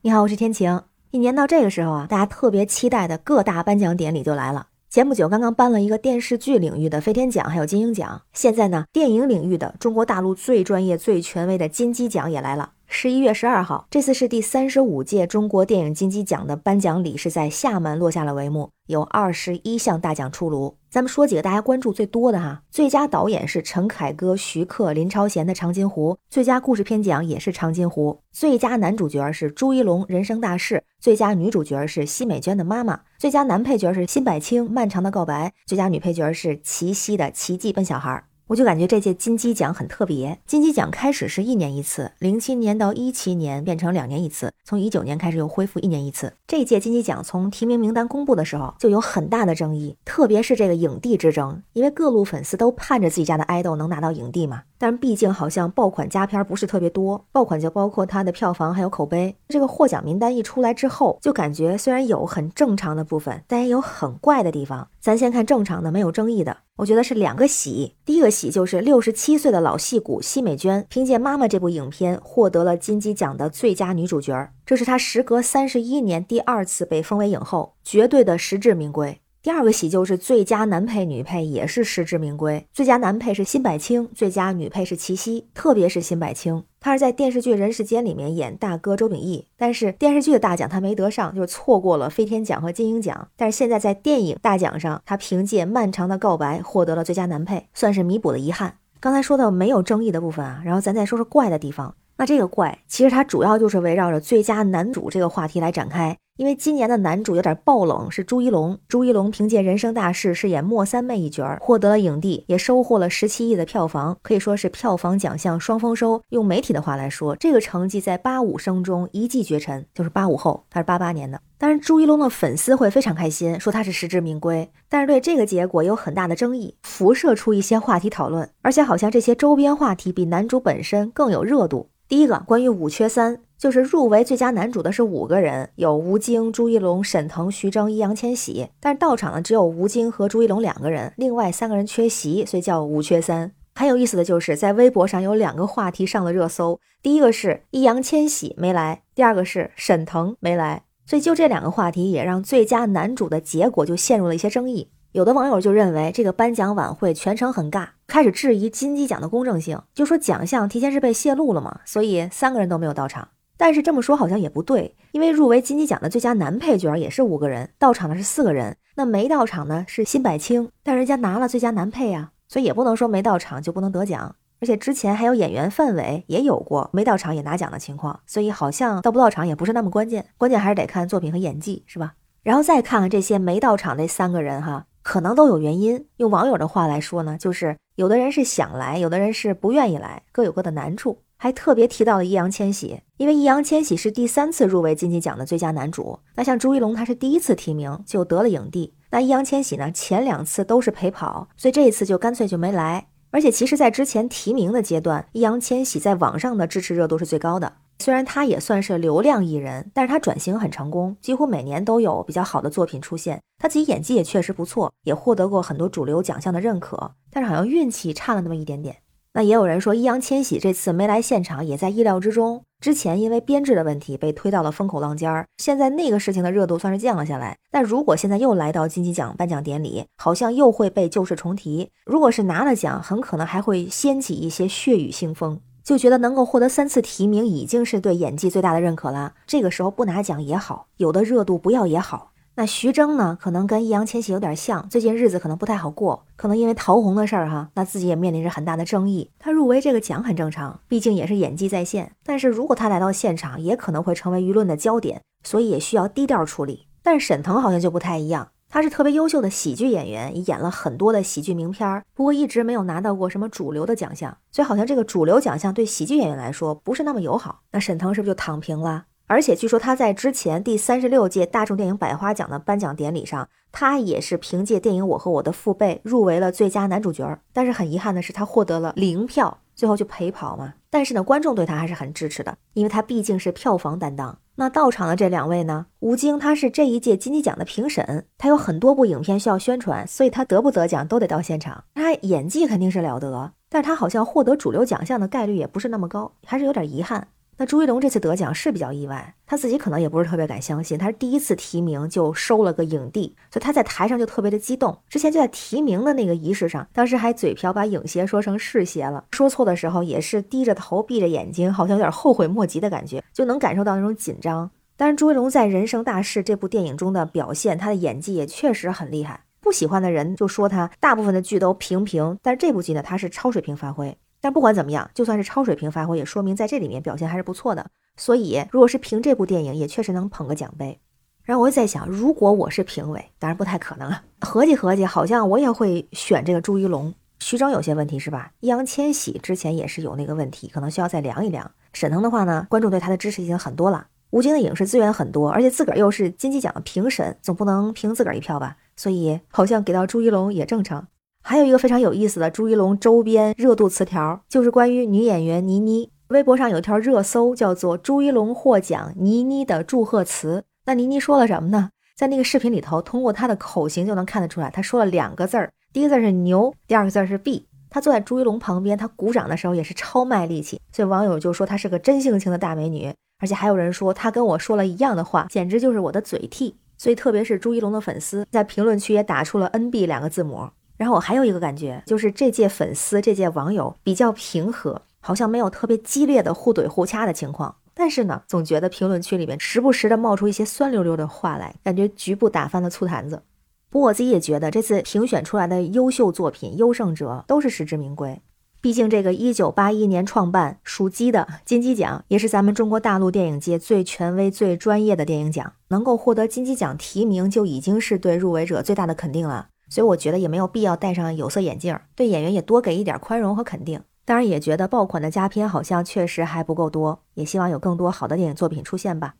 你好，我是天晴。一年到这个时候啊，大家特别期待的各大颁奖典礼就来了。前不久刚刚颁了一个电视剧领域的飞天奖，还有金鹰奖。现在呢，电影领域的中国大陆最专业、最权威的金鸡奖也来了。十一月十二号，这次是第三十五届中国电影金鸡奖的颁奖礼，是在厦门落下了帷幕，有二十一项大奖出炉。咱们说几个大家关注最多的哈，最佳导演是陈凯歌、徐克、林超贤的《长津湖》，最佳故事片奖也是《长津湖》，最佳男主角是朱一龙《人生大事》，最佳女主角是奚美娟的妈妈，最佳男配角是辛柏青《漫长的告白》，最佳女配角是齐溪的《奇迹笨小孩》。我就感觉这届金鸡奖很特别。金鸡奖开始是一年一次，零七年到一七年变成两年一次，从一九年开始又恢复一年一次。这届金鸡奖从提名名单公布的时候就有很大的争议，特别是这个影帝之争，因为各路粉丝都盼着自己家的爱豆能拿到影帝嘛。但是毕竟好像爆款佳片不是特别多，爆款就包括它的票房还有口碑。这个获奖名单一出来之后，就感觉虽然有很正常的部分，但也有很怪的地方。咱先看正常的，没有争议的。我觉得是两个喜，第一个喜就是六十七岁的老戏骨奚美娟，凭借《妈妈》这部影片获得了金鸡奖的最佳女主角，这是她时隔三十一年第二次被封为影后，绝对的实至名归。第二个喜就是最佳男配、女配也是实至名归。最佳男配是辛柏青，最佳女配是齐溪。特别是辛柏青，他是在电视剧《人世间》里面演大哥周秉义，但是电视剧的大奖他没得上，就是错过了飞天奖和金鹰奖。但是现在在电影大奖上，他凭借《漫长的告白》获得了最佳男配，算是弥补了遗憾。刚才说到没有争议的部分啊，然后咱再说说怪的地方。那这个怪其实它主要就是围绕着最佳男主这个话题来展开。因为今年的男主有点爆冷，是朱一龙。朱一龙凭借《人生大事》饰演莫三妹一角，获得了影帝，也收获了十七亿的票房，可以说是票房奖项双丰收。用媒体的话来说，这个成绩在八五生中一骑绝尘，就是八五后，他是八八年的。当然，朱一龙的粉丝会非常开心，说他是实至名归。但是对这个结果有很大的争议，辐射出一些话题讨论，而且好像这些周边话题比男主本身更有热度。第一个关于五缺三，就是入围最佳男主的是五个人，有吴京、朱一龙、沈腾、徐峥、易烊千玺，但是到场的只有吴京和朱一龙两个人，另外三个人缺席，所以叫五缺三。很有意思的就是在微博上有两个话题上了热搜，第一个是易烊千玺没来，第二个是沈腾没来，所以就这两个话题也让最佳男主的结果就陷入了一些争议。有的网友就认为这个颁奖晚会全程很尬，开始质疑金鸡奖的公正性，就说奖项提前是被泄露了嘛，所以三个人都没有到场。但是这么说好像也不对，因为入围金鸡奖的最佳男配角也是五个人，到场的是四个人，那没到场的是辛柏青，但人家拿了最佳男配呀，所以也不能说没到场就不能得奖。而且之前还有演员范伟也有过没到场也拿奖的情况，所以好像到不到场也不是那么关键，关键还是得看作品和演技，是吧？然后再看看这些没到场那三个人哈。可能都有原因。用网友的话来说呢，就是有的人是想来，有的人是不愿意来，各有各的难处。还特别提到了易烊千玺，因为易烊千玺是第三次入围金鸡奖的最佳男主。那像朱一龙，他是第一次提名就得了影帝。那易烊千玺呢，前两次都是陪跑，所以这一次就干脆就没来。而且其实，在之前提名的阶段，易烊千玺在网上的支持热度是最高的。虽然他也算是流量艺人，但是他转型很成功，几乎每年都有比较好的作品出现。他自己演技也确实不错，也获得过很多主流奖项的认可。但是好像运气差了那么一点点。那也有人说，易烊千玺这次没来现场也在意料之中。之前因为编制的问题被推到了风口浪尖儿，现在那个事情的热度算是降了下来。但如果现在又来到金鸡奖颁奖典礼，好像又会被旧事重提。如果是拿了奖，很可能还会掀起一些血雨腥风。就觉得能够获得三次提名已经是对演技最大的认可了。这个时候不拿奖也好，有的热度不要也好。那徐峥呢，可能跟易烊千玺有点像，最近日子可能不太好过，可能因为陶虹的事儿哈，那自己也面临着很大的争议。他入围这个奖很正常，毕竟也是演技在线。但是如果他来到现场，也可能会成为舆论的焦点，所以也需要低调处理。但沈腾好像就不太一样。他是特别优秀的喜剧演员，也演了很多的喜剧名片儿，不过一直没有拿到过什么主流的奖项，所以好像这个主流奖项对喜剧演员来说不是那么友好。那沈腾是不是就躺平了？而且据说他在之前第三十六届大众电影百花奖的颁奖典礼上，他也是凭借电影《我和我的父辈》入围了最佳男主角，但是很遗憾的是他获得了零票，最后就陪跑嘛。但是呢，观众对他还是很支持的，因为他毕竟是票房担当。那到场的这两位呢？吴京他是这一届金鸡奖的评审，他有很多部影片需要宣传，所以他得不得奖都得到现场。他演技肯定是了得，但是他好像获得主流奖项的概率也不是那么高，还是有点遗憾。那朱一龙这次得奖是比较意外，他自己可能也不是特别敢相信，他是第一次提名就收了个影帝，所以他在台上就特别的激动。之前就在提名的那个仪式上，当时还嘴瓢把影协说成是协了，说错的时候也是低着头闭着眼睛，好像有点后悔莫及的感觉，就能感受到那种紧张。但是朱一龙在《人生大事》这部电影中的表现，他的演技也确实很厉害。不喜欢的人就说他大部分的剧都平平，但是这部剧呢，他是超水平发挥。但不管怎么样，就算是超水平发挥，也说明在这里面表现还是不错的。所以，如果是凭这部电影，也确实能捧个奖杯。然后我就在想，如果我是评委，当然不太可能啊。合计合计，好像我也会选这个朱一龙。徐峥有些问题是吧？易烊千玺之前也是有那个问题，可能需要再量一量。沈腾的话呢，观众对他的支持已经很多了。吴京的影视资源很多，而且自个儿又是金鸡奖的评审，总不能凭自个儿一票吧？所以好像给到朱一龙也正常。还有一个非常有意思的朱一龙周边热度词条，就是关于女演员倪妮。微博上有一条热搜，叫做“朱一龙获奖，倪妮的祝贺词”。那倪妮说了什么呢？在那个视频里头，通过她的口型就能看得出来，她说了两个字儿，第一个字是牛，第二个字是 B。她坐在朱一龙旁边，她鼓掌的时候也是超卖力气，所以网友就说她是个真性情的大美女。而且还有人说她跟我说了一样的话，简直就是我的嘴替。所以特别是朱一龙的粉丝在评论区也打出了 NB 两个字母。然后我还有一个感觉，就是这届粉丝、这届网友比较平和，好像没有特别激烈的互怼互掐的情况。但是呢，总觉得评论区里面时不时的冒出一些酸溜溜的话来，感觉局部打翻了醋坛子。不过我自己也觉得，这次评选出来的优秀作品、优胜者都是实至名归。毕竟这个一九八一年创办、属鸡的金鸡奖，也是咱们中国大陆电影界最权威、最专业的电影奖，能够获得金鸡奖提名，就已经是对入围者最大的肯定了。所以我觉得也没有必要戴上有色眼镜，对演员也多给一点宽容和肯定。当然也觉得爆款的佳片好像确实还不够多，也希望有更多好的电影作品出现吧。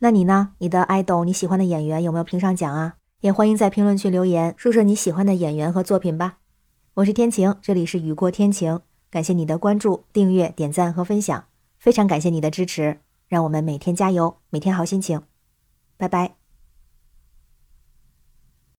那你呢？你的爱豆你喜欢的演员有没有评上奖啊？也欢迎在评论区留言，说说你喜欢的演员和作品吧。我是天晴，这里是雨过天晴，感谢你的关注、订阅、点赞和分享，非常感谢你的支持，让我们每天加油，每天好心情，拜拜。